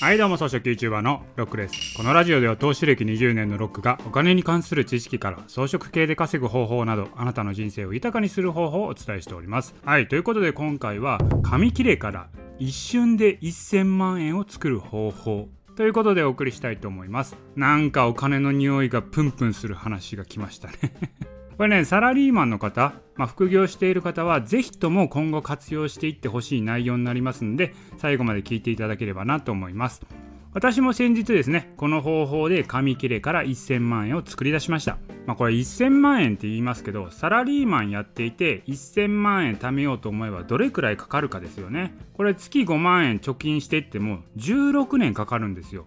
はいどうも草食 YouTuber のロックです。このラジオでは投資歴20年のロックがお金に関する知識から装飾系で稼ぐ方法などあなたの人生を豊かにする方法をお伝えしております。はいということで今回は紙切れから一瞬で1000万円を作る方法ということでお送りしたいと思います。なんかお金の匂いがプンプンする話が来ましたね。これねサラリーマンの方、まあ、副業している方はぜひとも今後活用していってほしい内容になりますので最後まで聞いていただければなと思います。私も先日ですねこの方法で紙切れから1000万円を作り出しました。まあこれ1000万円って言いますけどサラリーマンやっていて1000万円貯めようと思えばどれくらいかかるかですよね。これ月5万円貯金していっても16年かかるんですよ。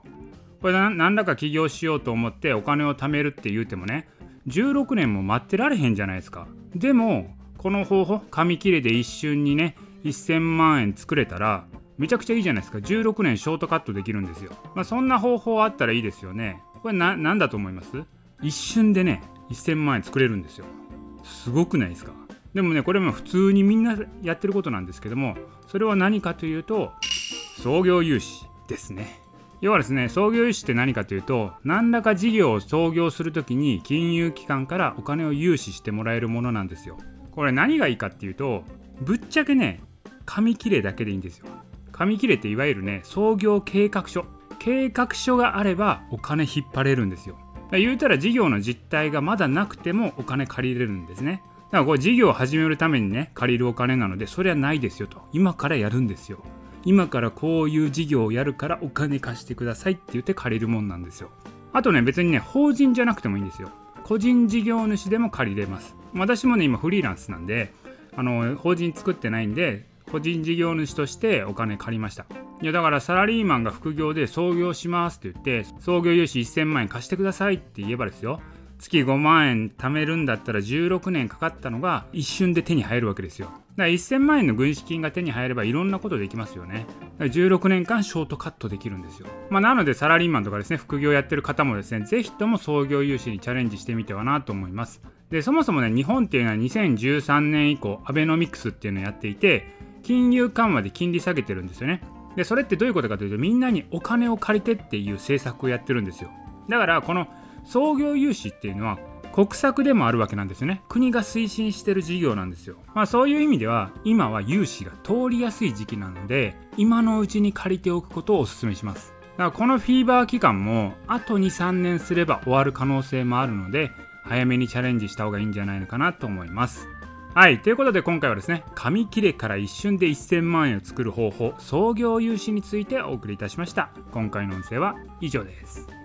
これ何らか起業しようと思ってお金を貯めるって言うてもね16年も待ってられへんじゃないですか。でもこの方法紙切れで一瞬にね1000万円作れたらめちゃくちゃいいじゃないですか。16年ショートカットできるんですよ、まあ、そんな方法あったらいいですよね。これ何だと思います？一瞬でね1000万円作れるんですよ。すごくないですか？でもねこれも普通にみんなやってることなんですけどもそれは何かというと創業融資ですね。要はですね創業融資って何かというと何らか事業を創業するときに金融機関からお金を融資してもらえるものなんですよ。これ何がいいかっていうとぶっちゃけね紙切れだけでいいんですよ。紙切れっていわゆるね創業計画書。計画書があればお金引っ張れるんですよ。言うたら事業の実態がまだなくてもお金借りれるんですね。だからこれ事業を始めるためにね借りるお金なのでそれはないですよと。今からやるんですよ。今からこういう事業をやるからお金貸してくださいって言って借りるもんなんですよ。あとね別にね法人じゃなくてもいいんですよ。個人事業主でも借りれます。私もね今フリーランスなんであの法人作ってないんで個人事業主としてお金借りました。いやだからサラリーマンが副業で創業しますって言って創業融資1000万円貸してくださいって言えばですよ。月5万円貯めるんだったら16年かかったのが一瞬で手に入るわけですよ。だから1000万円の軍資金が手に入ればいろんなことできますよね。だから16年間ショートカットできるんですよ。まあ、なのでサラリーマンとかですね、副業やってる方もですね、ぜひとも創業融資にチャレンジしてみてはなと思います。で、そもそもね、日本っていうのは2013年以降、アベノミクスっていうのをやっていて、金融緩和で金利下げてるんですよね。で、それってどういうことかというと、みんなにお金を借りてっていう政策をやってるんですよ。だから、この創業融資っていうのは国策でもあるわけなんですよね国が推進してる事業なんですよまあそういう意味では今は融資が通りやすい時期なので今のうちに借りておくことをお勧めしますだからこのフィーバー期間もあと23年すれば終わる可能性もあるので早めにチャレンジした方がいいんじゃないのかなと思いますはい。ということで今回はですね、紙切れから一瞬で1000万円を作る方法、創業融資についてお送りいたしました。今回の音声は以上です。